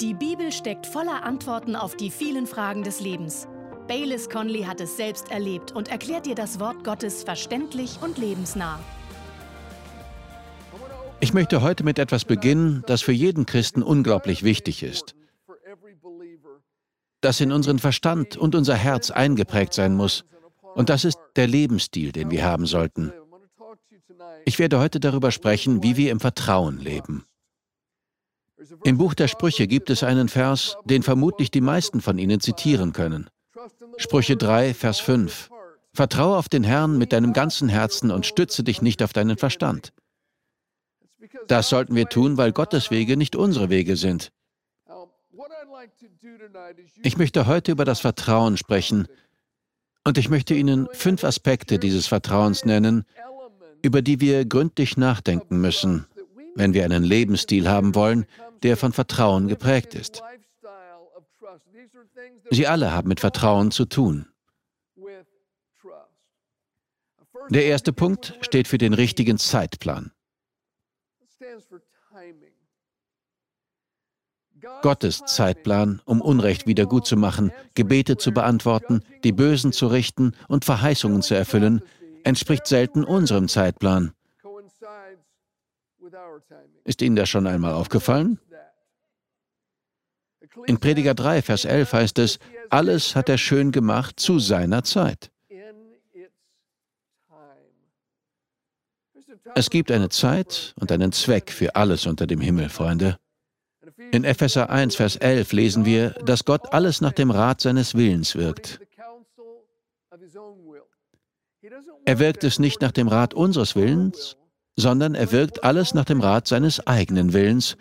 Die Bibel steckt voller Antworten auf die vielen Fragen des Lebens. Baylis Conley hat es selbst erlebt und erklärt dir das Wort Gottes verständlich und lebensnah. Ich möchte heute mit etwas beginnen, das für jeden Christen unglaublich wichtig ist, das in unseren Verstand und unser Herz eingeprägt sein muss. Und das ist der Lebensstil, den wir haben sollten. Ich werde heute darüber sprechen, wie wir im Vertrauen leben. Im Buch der Sprüche gibt es einen Vers, den vermutlich die meisten von Ihnen zitieren können. Sprüche 3, Vers 5. Vertraue auf den Herrn mit deinem ganzen Herzen und stütze dich nicht auf deinen Verstand. Das sollten wir tun, weil Gottes Wege nicht unsere Wege sind. Ich möchte heute über das Vertrauen sprechen und ich möchte Ihnen fünf Aspekte dieses Vertrauens nennen, über die wir gründlich nachdenken müssen, wenn wir einen Lebensstil haben wollen, der von Vertrauen geprägt ist. Sie alle haben mit Vertrauen zu tun. Der erste Punkt steht für den richtigen Zeitplan. Gottes Zeitplan, um Unrecht wiedergutzumachen, Gebete zu beantworten, die Bösen zu richten und Verheißungen zu erfüllen, entspricht selten unserem Zeitplan. Ist Ihnen das schon einmal aufgefallen? In Prediger 3, Vers 11 heißt es, alles hat er schön gemacht zu seiner Zeit. Es gibt eine Zeit und einen Zweck für alles unter dem Himmel, Freunde. In Epheser 1, Vers 11 lesen wir, dass Gott alles nach dem Rat seines Willens wirkt. Er wirkt es nicht nach dem Rat unseres Willens, sondern er wirkt alles nach dem Rat seines eigenen Willens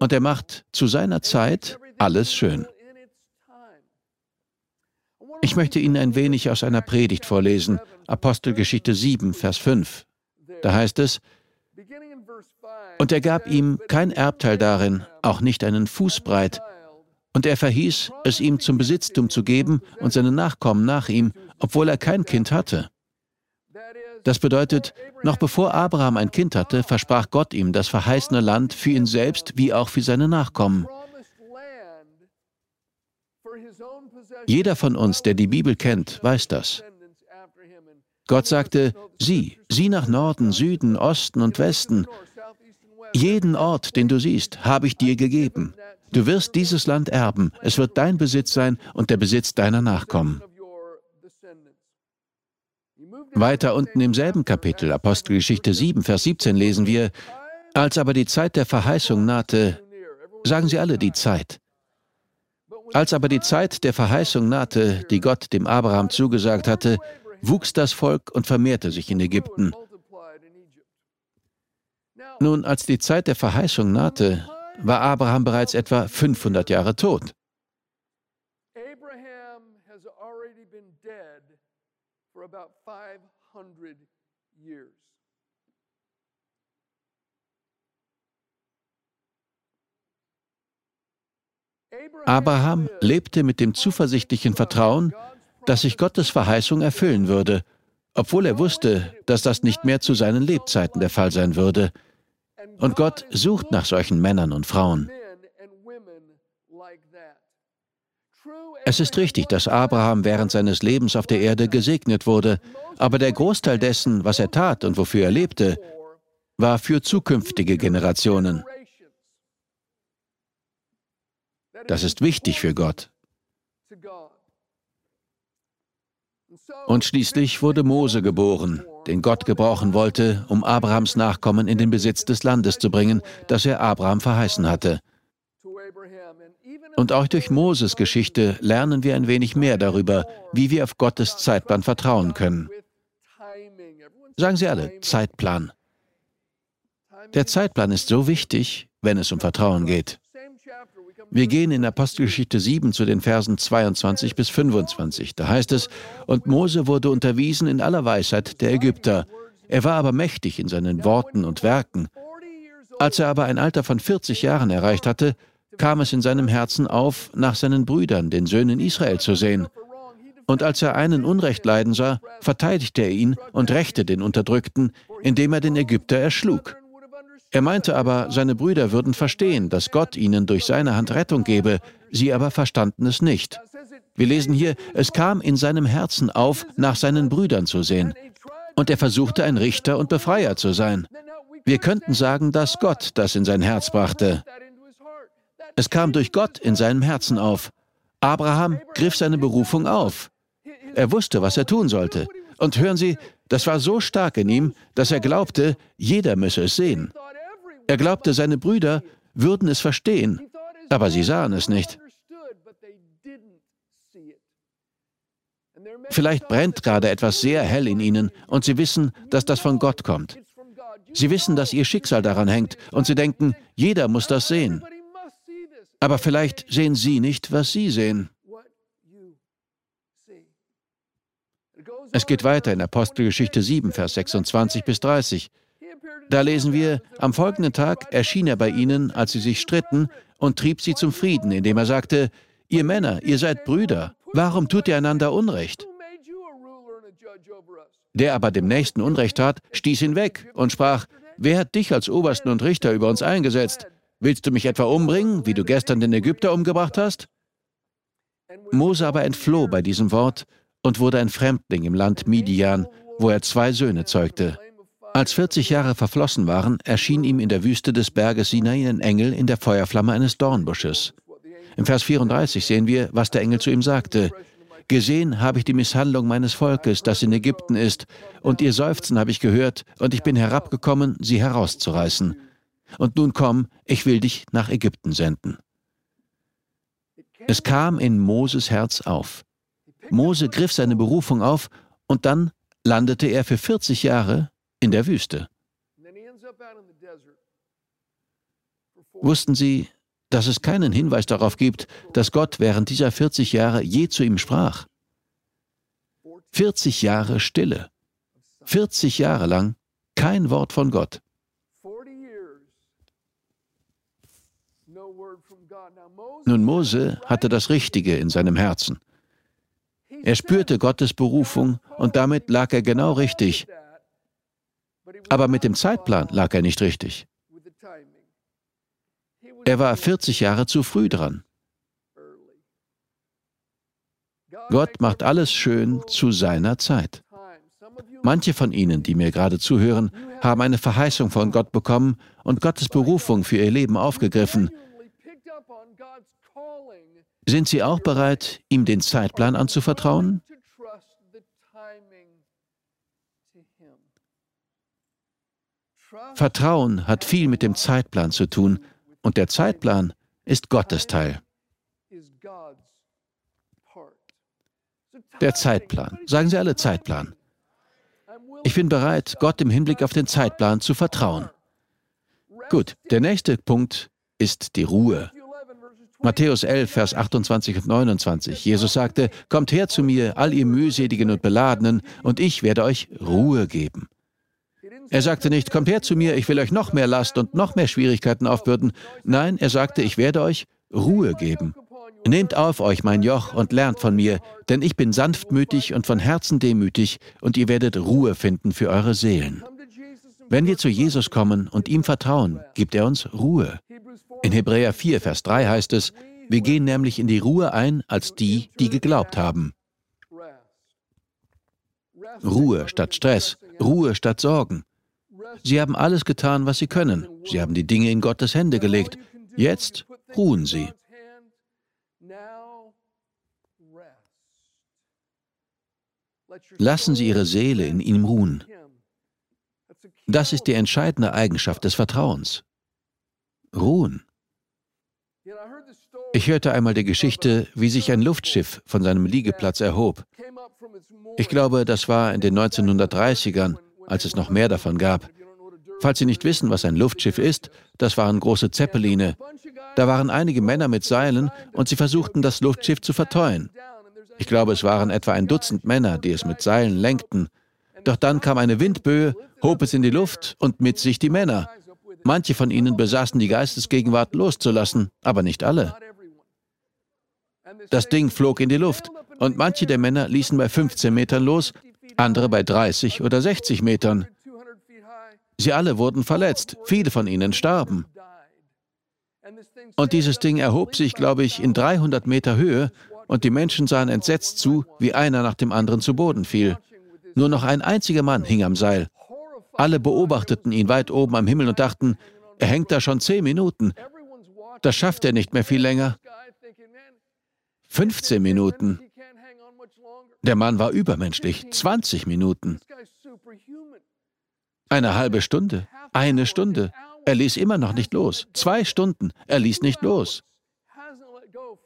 und er macht zu seiner Zeit alles schön. Ich möchte Ihnen ein wenig aus einer Predigt vorlesen, Apostelgeschichte 7, Vers 5. Da heißt es, und er gab ihm kein Erbteil darin, auch nicht einen Fußbreit, und er verhieß, es ihm zum Besitztum zu geben und seine Nachkommen nach ihm, obwohl er kein Kind hatte. Das bedeutet, noch bevor Abraham ein Kind hatte, versprach Gott ihm das verheißene Land für ihn selbst wie auch für seine Nachkommen. Jeder von uns, der die Bibel kennt, weiß das. Gott sagte, sieh, sieh nach Norden, Süden, Osten und Westen. Jeden Ort, den du siehst, habe ich dir gegeben. Du wirst dieses Land erben, es wird dein Besitz sein und der Besitz deiner Nachkommen. Weiter unten im selben Kapitel, Apostelgeschichte 7, Vers 17, lesen wir, als aber die Zeit der Verheißung nahte, sagen Sie alle die Zeit. Als aber die Zeit der Verheißung nahte, die Gott dem Abraham zugesagt hatte, wuchs das Volk und vermehrte sich in Ägypten. Nun, als die Zeit der Verheißung nahte, war Abraham bereits etwa 500 Jahre tot. About 500 years. Abraham lebte mit dem zuversichtlichen Vertrauen, dass sich Gottes Verheißung erfüllen würde, obwohl er wusste, dass das nicht mehr zu seinen Lebzeiten der Fall sein würde. Und Gott sucht nach solchen Männern und Frauen. Es ist richtig, dass Abraham während seines Lebens auf der Erde gesegnet wurde, aber der Großteil dessen, was er tat und wofür er lebte, war für zukünftige Generationen. Das ist wichtig für Gott. Und schließlich wurde Mose geboren, den Gott gebrauchen wollte, um Abrahams Nachkommen in den Besitz des Landes zu bringen, das er Abraham verheißen hatte. Und auch durch Moses Geschichte lernen wir ein wenig mehr darüber, wie wir auf Gottes Zeitplan vertrauen können. Sagen Sie alle, Zeitplan. Der Zeitplan ist so wichtig, wenn es um Vertrauen geht. Wir gehen in Apostelgeschichte 7 zu den Versen 22 bis 25. Da heißt es, und Mose wurde unterwiesen in aller Weisheit der Ägypter. Er war aber mächtig in seinen Worten und Werken. Als er aber ein Alter von 40 Jahren erreicht hatte, kam es in seinem Herzen auf, nach seinen Brüdern, den Söhnen Israel, zu sehen. Und als er einen Unrecht leiden sah, verteidigte er ihn und rächte den Unterdrückten, indem er den Ägypter erschlug. Er meinte aber, seine Brüder würden verstehen, dass Gott ihnen durch seine Hand Rettung gebe, sie aber verstanden es nicht. Wir lesen hier, es kam in seinem Herzen auf, nach seinen Brüdern zu sehen. Und er versuchte ein Richter und Befreier zu sein. Wir könnten sagen, dass Gott das in sein Herz brachte. Es kam durch Gott in seinem Herzen auf. Abraham griff seine Berufung auf. Er wusste, was er tun sollte. Und hören Sie, das war so stark in ihm, dass er glaubte, jeder müsse es sehen. Er glaubte, seine Brüder würden es verstehen, aber sie sahen es nicht. Vielleicht brennt gerade etwas sehr hell in ihnen und sie wissen, dass das von Gott kommt. Sie wissen, dass ihr Schicksal daran hängt und sie denken, jeder muss das sehen. Aber vielleicht sehen sie nicht, was sie sehen. Es geht weiter in Apostelgeschichte 7, Vers 26 bis 30. Da lesen wir, am folgenden Tag erschien er bei ihnen, als sie sich stritten, und trieb sie zum Frieden, indem er sagte, ihr Männer, ihr seid Brüder, warum tut ihr einander Unrecht? Der aber dem Nächsten Unrecht tat, stieß ihn weg und sprach, wer hat dich als Obersten und Richter über uns eingesetzt? Willst du mich etwa umbringen, wie du gestern den Ägypter umgebracht hast? Mose aber entfloh bei diesem Wort und wurde ein Fremdling im Land Midian, wo er zwei Söhne zeugte. Als 40 Jahre verflossen waren, erschien ihm in der Wüste des Berges Sinai ein Engel in der Feuerflamme eines Dornbusches. Im Vers 34 sehen wir, was der Engel zu ihm sagte. Gesehen habe ich die Misshandlung meines Volkes, das in Ägypten ist, und ihr Seufzen habe ich gehört, und ich bin herabgekommen, sie herauszureißen. Und nun komm, ich will dich nach Ägypten senden. Es kam in Moses Herz auf. Mose griff seine Berufung auf und dann landete er für 40 Jahre in der Wüste. Wussten Sie, dass es keinen Hinweis darauf gibt, dass Gott während dieser 40 Jahre je zu ihm sprach? 40 Jahre Stille. 40 Jahre lang kein Wort von Gott. Nun, Mose hatte das Richtige in seinem Herzen. Er spürte Gottes Berufung und damit lag er genau richtig. Aber mit dem Zeitplan lag er nicht richtig. Er war 40 Jahre zu früh dran. Gott macht alles schön zu seiner Zeit. Manche von Ihnen, die mir gerade zuhören, haben eine Verheißung von Gott bekommen und Gottes Berufung für ihr Leben aufgegriffen. Sind Sie auch bereit, ihm den Zeitplan anzuvertrauen? Vertrauen hat viel mit dem Zeitplan zu tun und der Zeitplan ist Gottes Teil. Der Zeitplan. Sagen Sie alle Zeitplan. Ich bin bereit, Gott im Hinblick auf den Zeitplan zu vertrauen. Gut, der nächste Punkt ist die Ruhe. Matthäus 11, Vers 28 und 29. Jesus sagte, Kommt her zu mir, all ihr mühseligen und beladenen, und ich werde euch Ruhe geben. Er sagte nicht, Kommt her zu mir, ich will euch noch mehr Last und noch mehr Schwierigkeiten aufbürden. Nein, er sagte, ich werde euch Ruhe geben. Nehmt auf euch mein Joch und lernt von mir, denn ich bin sanftmütig und von Herzen demütig, und ihr werdet Ruhe finden für eure Seelen. Wenn wir zu Jesus kommen und ihm vertrauen, gibt er uns Ruhe. In Hebräer 4, Vers 3 heißt es, wir gehen nämlich in die Ruhe ein als die, die geglaubt haben. Ruhe statt Stress, Ruhe statt Sorgen. Sie haben alles getan, was sie können. Sie haben die Dinge in Gottes Hände gelegt. Jetzt ruhen sie. Lassen Sie Ihre Seele in ihm ruhen. Das ist die entscheidende Eigenschaft des Vertrauens. Ruhen. Ich hörte einmal die Geschichte, wie sich ein Luftschiff von seinem Liegeplatz erhob. Ich glaube, das war in den 1930ern, als es noch mehr davon gab. Falls Sie nicht wissen, was ein Luftschiff ist, das waren große Zeppeline. Da waren einige Männer mit Seilen und sie versuchten, das Luftschiff zu verteuen. Ich glaube, es waren etwa ein Dutzend Männer, die es mit Seilen lenkten. Doch dann kam eine Windböe, hob es in die Luft und mit sich die Männer. Manche von ihnen besaßen die Geistesgegenwart loszulassen, aber nicht alle. Das Ding flog in die Luft und manche der Männer ließen bei 15 Metern los, andere bei 30 oder 60 Metern. Sie alle wurden verletzt, viele von ihnen starben. Und dieses Ding erhob sich, glaube ich, in 300 Meter Höhe und die Menschen sahen entsetzt zu, wie einer nach dem anderen zu Boden fiel. Nur noch ein einziger Mann hing am Seil. Alle beobachteten ihn weit oben am Himmel und dachten, er hängt da schon zehn Minuten. Das schafft er nicht mehr viel länger. 15 Minuten. Der Mann war übermenschlich. 20 Minuten. Eine halbe Stunde. Eine Stunde. Er ließ immer noch nicht los. Zwei Stunden. Er ließ nicht los.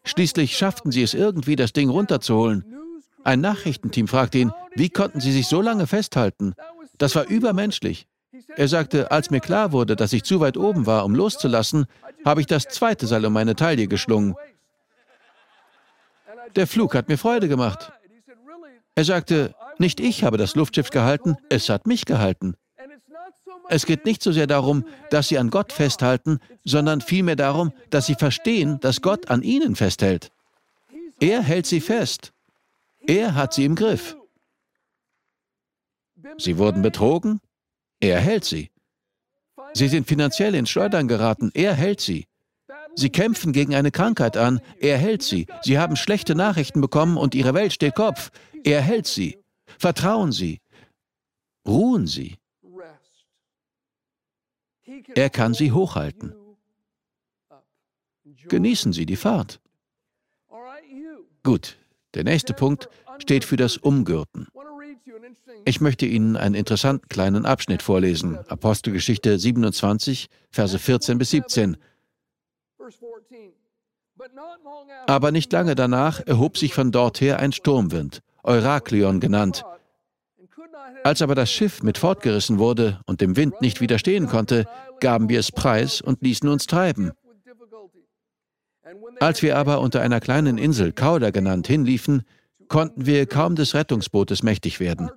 Schließlich schafften sie es irgendwie, das Ding runterzuholen. Ein Nachrichtenteam fragte ihn, wie konnten sie sich so lange festhalten? Das war übermenschlich. Er sagte, als mir klar wurde, dass ich zu weit oben war, um loszulassen, habe ich das zweite Seil um meine Taille geschlungen. Der Flug hat mir Freude gemacht. Er sagte, nicht ich habe das Luftschiff gehalten, es hat mich gehalten. Es geht nicht so sehr darum, dass sie an Gott festhalten, sondern vielmehr darum, dass sie verstehen, dass Gott an ihnen festhält. Er hält sie fest. Er hat sie im Griff. Sie wurden betrogen, er hält sie. Sie sind finanziell ins Schleudern geraten, er hält sie. Sie kämpfen gegen eine Krankheit an, er hält sie. Sie haben schlechte Nachrichten bekommen und ihre Welt steht Kopf, er hält sie. Vertrauen Sie. Ruhen Sie. Er kann Sie hochhalten. Genießen Sie die Fahrt. Gut, der nächste Punkt steht für das Umgürten. Ich möchte Ihnen einen interessanten kleinen Abschnitt vorlesen. Apostelgeschichte 27, Verse 14 bis 17. Aber nicht lange danach erhob sich von dort her ein Sturmwind, Euraklion genannt. Als aber das Schiff mit fortgerissen wurde und dem Wind nicht widerstehen konnte, gaben wir es preis und ließen uns treiben. Als wir aber unter einer kleinen Insel, Kauda genannt, hinliefen, konnten wir kaum des Rettungsbootes mächtig werden.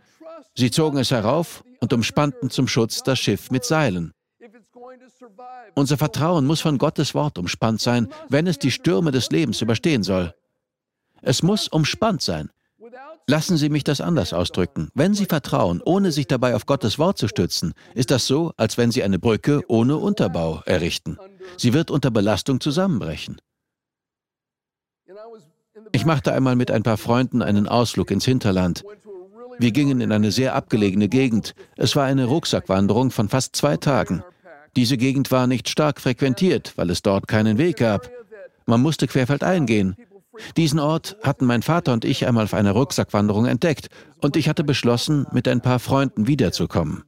Sie zogen es herauf und umspannten zum Schutz das Schiff mit Seilen. Unser Vertrauen muss von Gottes Wort umspannt sein, wenn es die Stürme des Lebens überstehen soll. Es muss umspannt sein. Lassen Sie mich das anders ausdrücken. Wenn Sie vertrauen, ohne sich dabei auf Gottes Wort zu stützen, ist das so, als wenn Sie eine Brücke ohne Unterbau errichten. Sie wird unter Belastung zusammenbrechen. Ich machte einmal mit ein paar Freunden einen Ausflug ins Hinterland. Wir gingen in eine sehr abgelegene Gegend. Es war eine Rucksackwanderung von fast zwei Tagen. Diese Gegend war nicht stark frequentiert, weil es dort keinen Weg gab. Man musste querfeldein gehen. Diesen Ort hatten mein Vater und ich einmal auf einer Rucksackwanderung entdeckt und ich hatte beschlossen, mit ein paar Freunden wiederzukommen.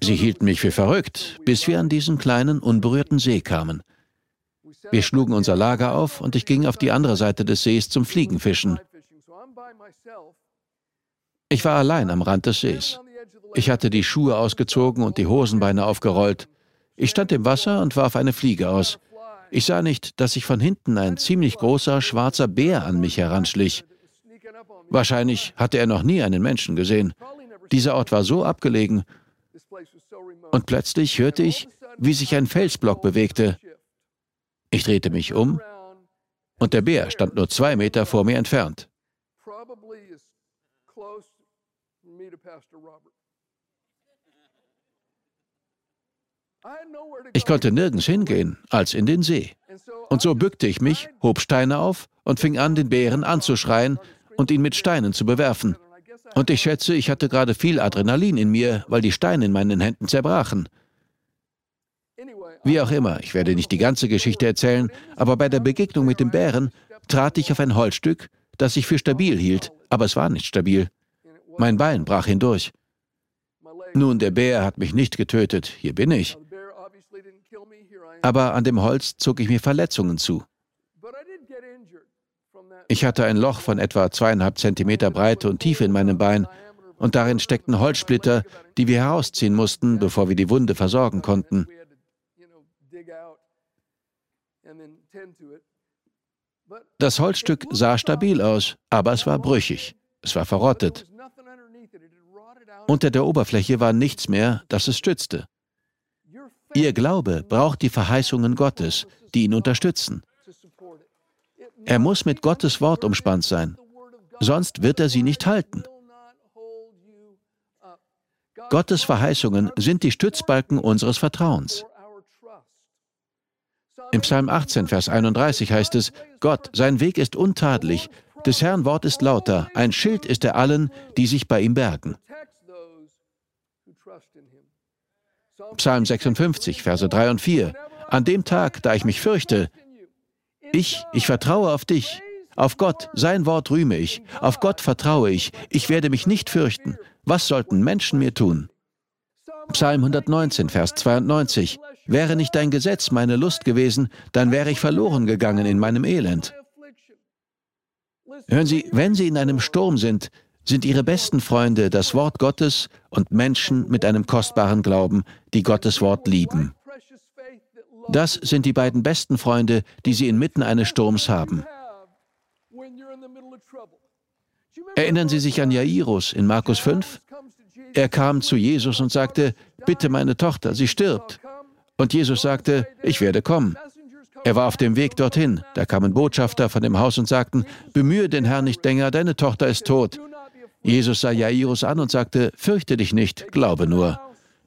Sie hielten mich für verrückt, bis wir an diesen kleinen, unberührten See kamen. Wir schlugen unser Lager auf und ich ging auf die andere Seite des Sees zum Fliegenfischen. Ich war allein am Rand des Sees. Ich hatte die Schuhe ausgezogen und die Hosenbeine aufgerollt. Ich stand im Wasser und warf eine Fliege aus. Ich sah nicht, dass sich von hinten ein ziemlich großer schwarzer Bär an mich heranschlich. Wahrscheinlich hatte er noch nie einen Menschen gesehen. Dieser Ort war so abgelegen. Und plötzlich hörte ich, wie sich ein Felsblock bewegte. Ich drehte mich um und der Bär stand nur zwei Meter vor mir entfernt. Ich konnte nirgends hingehen als in den See. Und so bückte ich mich, hob Steine auf und fing an, den Bären anzuschreien und ihn mit Steinen zu bewerfen. Und ich schätze, ich hatte gerade viel Adrenalin in mir, weil die Steine in meinen Händen zerbrachen. Wie auch immer, ich werde nicht die ganze Geschichte erzählen, aber bei der Begegnung mit dem Bären trat ich auf ein Holzstück, das ich für stabil hielt, aber es war nicht stabil. Mein Bein brach hindurch. Nun, der Bär hat mich nicht getötet, hier bin ich. Aber an dem Holz zog ich mir Verletzungen zu. Ich hatte ein Loch von etwa zweieinhalb Zentimeter Breite und Tiefe in meinem Bein, und darin steckten Holzsplitter, die wir herausziehen mussten, bevor wir die Wunde versorgen konnten. Das Holzstück sah stabil aus, aber es war brüchig. Es war verrottet. Unter der Oberfläche war nichts mehr, das es stützte. Ihr Glaube braucht die Verheißungen Gottes, die ihn unterstützen. Er muss mit Gottes Wort umspannt sein, sonst wird er sie nicht halten. Gottes Verheißungen sind die Stützbalken unseres Vertrauens. Im Psalm 18, Vers 31 heißt es, Gott, sein Weg ist untadelig, des Herrn Wort ist lauter, ein Schild ist er allen, die sich bei ihm bergen. Psalm 56, Verse 3 und 4. An dem Tag, da ich mich fürchte, ich, ich vertraue auf dich, auf Gott, sein Wort rühme ich, auf Gott vertraue ich, ich werde mich nicht fürchten. Was sollten Menschen mir tun? Psalm 119, Vers 92. Wäre nicht dein Gesetz meine Lust gewesen, dann wäre ich verloren gegangen in meinem Elend. Hören Sie, wenn Sie in einem Sturm sind, sind Ihre besten Freunde das Wort Gottes und Menschen mit einem kostbaren Glauben, die Gottes Wort lieben. Das sind die beiden besten Freunde, die Sie inmitten eines Sturms haben. Erinnern Sie sich an Jairus in Markus 5? Er kam zu Jesus und sagte, bitte meine Tochter, sie stirbt. Und Jesus sagte, ich werde kommen. Er war auf dem Weg dorthin. Da kamen Botschafter von dem Haus und sagten, bemühe den Herrn nicht länger, deine Tochter ist tot. Jesus sah Jairus an und sagte, fürchte dich nicht, glaube nur.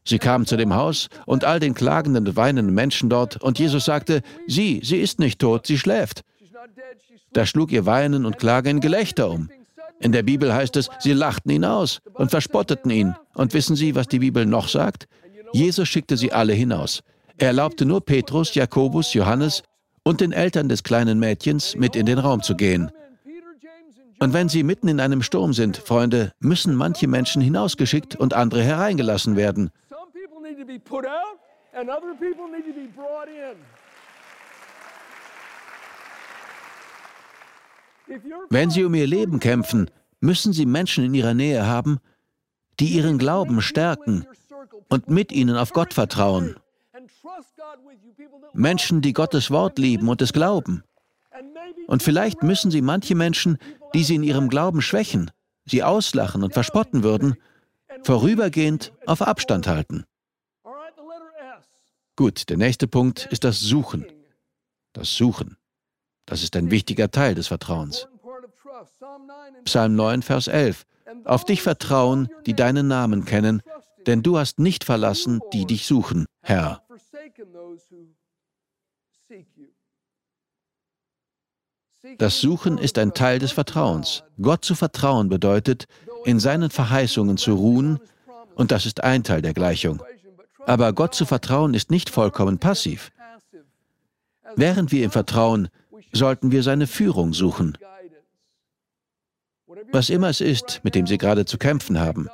Sie kamen zu dem Haus und all den klagenden und weinenden Menschen dort, und Jesus sagte, sie, sie ist nicht tot, sie schläft. Da schlug ihr Weinen und Klagen in Gelächter um. In der Bibel heißt es, sie lachten ihn aus und verspotteten ihn. Und wissen Sie, was die Bibel noch sagt? Jesus schickte sie alle hinaus. Er erlaubte nur Petrus, Jakobus, Johannes und den Eltern des kleinen Mädchens mit in den Raum zu gehen. Und wenn Sie mitten in einem Sturm sind, Freunde, müssen manche Menschen hinausgeschickt und andere hereingelassen werden. Wenn Sie um Ihr Leben kämpfen, müssen Sie Menschen in Ihrer Nähe haben, die Ihren Glauben stärken und mit Ihnen auf Gott vertrauen. Menschen, die Gottes Wort lieben und es glauben. Und vielleicht müssen Sie manche Menschen, die Sie in ihrem Glauben schwächen, sie auslachen und verspotten würden, vorübergehend auf Abstand halten. Gut, der nächste Punkt ist das Suchen. Das Suchen. Das ist ein wichtiger Teil des Vertrauens. Psalm 9, Vers 11. Auf dich vertrauen, die deinen Namen kennen, denn du hast nicht verlassen, die dich suchen, Herr. Das Suchen ist ein Teil des Vertrauens. Gott zu vertrauen bedeutet, in seinen Verheißungen zu ruhen, und das ist ein Teil der Gleichung. Aber Gott zu vertrauen ist nicht vollkommen passiv. Während wir ihm vertrauen, sollten wir seine Führung suchen. Was immer es ist, mit dem Sie gerade zu kämpfen haben.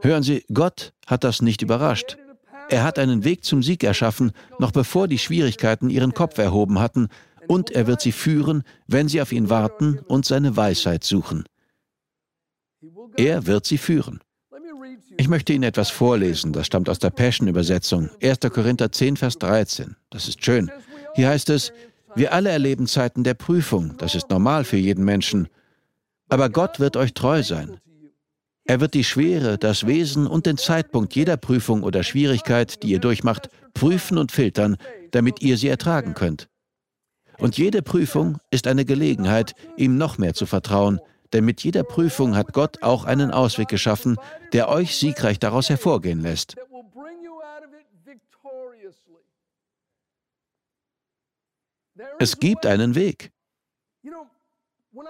Hören Sie, Gott hat das nicht überrascht. Er hat einen Weg zum Sieg erschaffen, noch bevor die Schwierigkeiten ihren Kopf erhoben hatten, und er wird sie führen, wenn sie auf ihn warten und seine Weisheit suchen. Er wird sie führen. Ich möchte Ihnen etwas vorlesen, das stammt aus der Passion-Übersetzung, 1. Korinther 10, Vers 13. Das ist schön. Hier heißt es, wir alle erleben Zeiten der Prüfung, das ist normal für jeden Menschen. Aber Gott wird euch treu sein. Er wird die Schwere, das Wesen und den Zeitpunkt jeder Prüfung oder Schwierigkeit, die ihr durchmacht, prüfen und filtern, damit ihr sie ertragen könnt. Und jede Prüfung ist eine Gelegenheit, ihm noch mehr zu vertrauen, denn mit jeder Prüfung hat Gott auch einen Ausweg geschaffen, der euch siegreich daraus hervorgehen lässt. Es gibt einen Weg.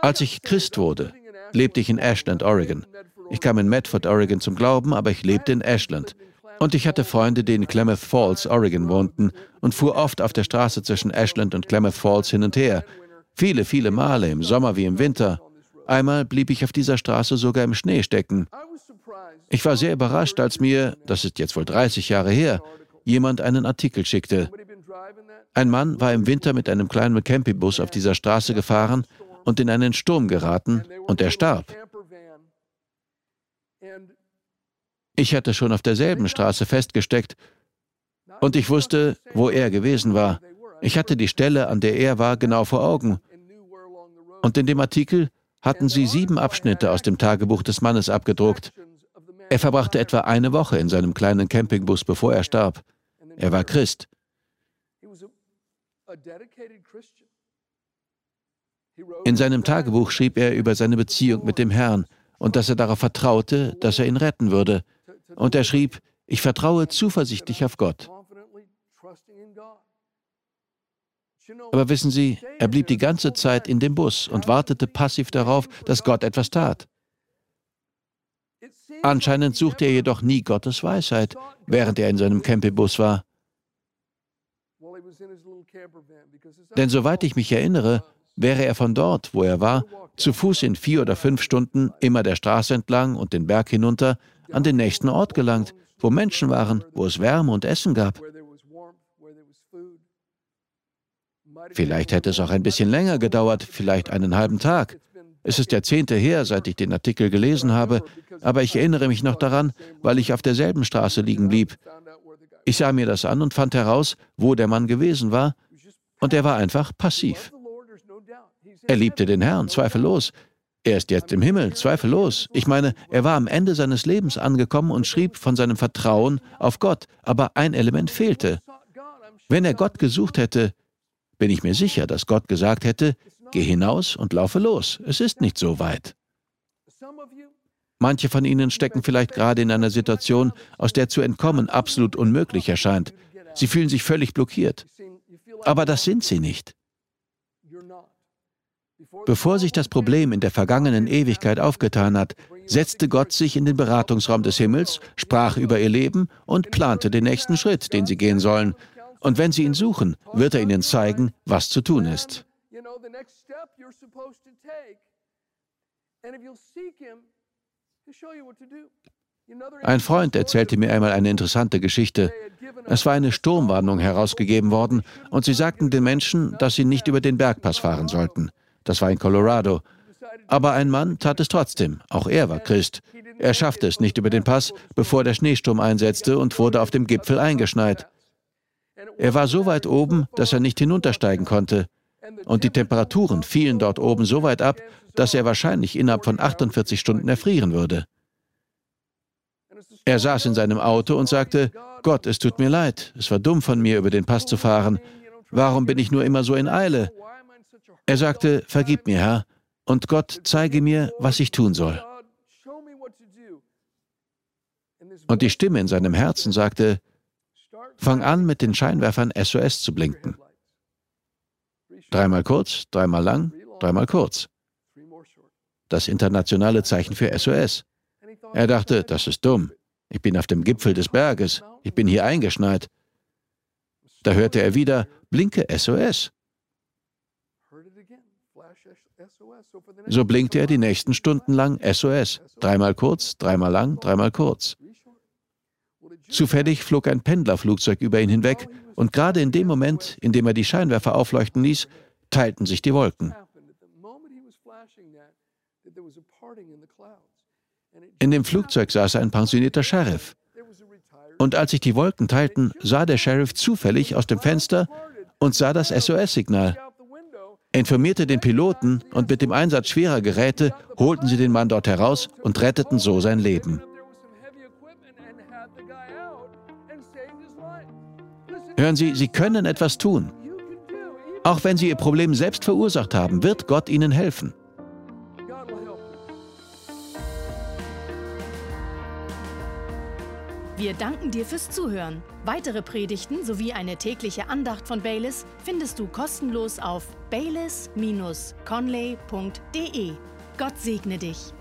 Als ich Christ wurde, lebte ich in Ashland, Oregon. Ich kam in Medford, Oregon zum Glauben, aber ich lebte in Ashland. Und ich hatte Freunde, die in Klamath Falls, Oregon wohnten und fuhr oft auf der Straße zwischen Ashland und Klamath Falls hin und her. Viele, viele Male, im Sommer wie im Winter. Einmal blieb ich auf dieser Straße sogar im Schnee stecken. Ich war sehr überrascht, als mir, das ist jetzt wohl 30 Jahre her, jemand einen Artikel schickte. Ein Mann war im Winter mit einem kleinen Campingbus auf dieser Straße gefahren und in einen Sturm geraten und er starb. Ich hatte schon auf derselben Straße festgesteckt und ich wusste, wo er gewesen war. Ich hatte die Stelle, an der er war, genau vor Augen. Und in dem Artikel hatten sie sieben Abschnitte aus dem Tagebuch des Mannes abgedruckt. Er verbrachte etwa eine Woche in seinem kleinen Campingbus, bevor er starb. Er war Christ. In seinem Tagebuch schrieb er über seine Beziehung mit dem Herrn und dass er darauf vertraute, dass er ihn retten würde. Und er schrieb, ich vertraue zuversichtlich auf Gott. Aber wissen Sie, er blieb die ganze Zeit in dem Bus und wartete passiv darauf, dass Gott etwas tat. Anscheinend suchte er jedoch nie Gottes Weisheit, während er in seinem Campingbus war. Denn soweit ich mich erinnere, wäre er von dort, wo er war, zu Fuß in vier oder fünf Stunden immer der Straße entlang und den Berg hinunter an den nächsten Ort gelangt, wo Menschen waren, wo es Wärme und Essen gab. Vielleicht hätte es auch ein bisschen länger gedauert, vielleicht einen halben Tag. Es ist Jahrzehnte her, seit ich den Artikel gelesen habe, aber ich erinnere mich noch daran, weil ich auf derselben Straße liegen blieb. Ich sah mir das an und fand heraus, wo der Mann gewesen war, und er war einfach passiv. Er liebte den Herrn, zweifellos. Er ist jetzt im Himmel, zweifellos. Ich meine, er war am Ende seines Lebens angekommen und schrieb von seinem Vertrauen auf Gott, aber ein Element fehlte. Wenn er Gott gesucht hätte, bin ich mir sicher, dass Gott gesagt hätte, geh hinaus und laufe los, es ist nicht so weit. Manche von Ihnen stecken vielleicht gerade in einer Situation, aus der zu entkommen absolut unmöglich erscheint. Sie fühlen sich völlig blockiert. Aber das sind Sie nicht. Bevor sich das Problem in der vergangenen Ewigkeit aufgetan hat, setzte Gott sich in den Beratungsraum des Himmels, sprach über ihr Leben und plante den nächsten Schritt, den sie gehen sollen. Und wenn sie ihn suchen, wird er ihnen zeigen, was zu tun ist. Ein Freund erzählte mir einmal eine interessante Geschichte. Es war eine Sturmwarnung herausgegeben worden und sie sagten den Menschen, dass sie nicht über den Bergpass fahren sollten. Das war in Colorado. Aber ein Mann tat es trotzdem. Auch er war Christ. Er schaffte es nicht über den Pass, bevor der Schneesturm einsetzte und wurde auf dem Gipfel eingeschneit. Er war so weit oben, dass er nicht hinuntersteigen konnte. Und die Temperaturen fielen dort oben so weit ab, dass er wahrscheinlich innerhalb von 48 Stunden erfrieren würde. Er saß in seinem Auto und sagte, Gott, es tut mir leid, es war dumm von mir, über den Pass zu fahren. Warum bin ich nur immer so in Eile? Er sagte, Vergib mir, Herr, und Gott zeige mir, was ich tun soll. Und die Stimme in seinem Herzen sagte, Fang an, mit den Scheinwerfern SOS zu blinken. Dreimal kurz, dreimal lang, dreimal kurz. Das internationale Zeichen für SOS. Er dachte, das ist dumm. Ich bin auf dem Gipfel des Berges. Ich bin hier eingeschneit. Da hörte er wieder, blinke SOS. So blinkte er die nächsten Stunden lang SOS. Dreimal kurz, dreimal lang, dreimal kurz. Zufällig flog ein Pendlerflugzeug über ihn hinweg und gerade in dem Moment, in dem er die Scheinwerfer aufleuchten ließ, teilten sich die Wolken. In dem Flugzeug saß ein pensionierter Sheriff. Und als sich die Wolken teilten, sah der Sheriff zufällig aus dem Fenster und sah das SOS-Signal informierte den Piloten und mit dem Einsatz schwerer Geräte holten sie den Mann dort heraus und retteten so sein Leben. Hören Sie, Sie können etwas tun. Auch wenn Sie Ihr Problem selbst verursacht haben, wird Gott Ihnen helfen. Wir danken dir fürs Zuhören. Weitere Predigten sowie eine tägliche Andacht von Baylis findest du kostenlos auf baylis-conley.de. Gott segne dich.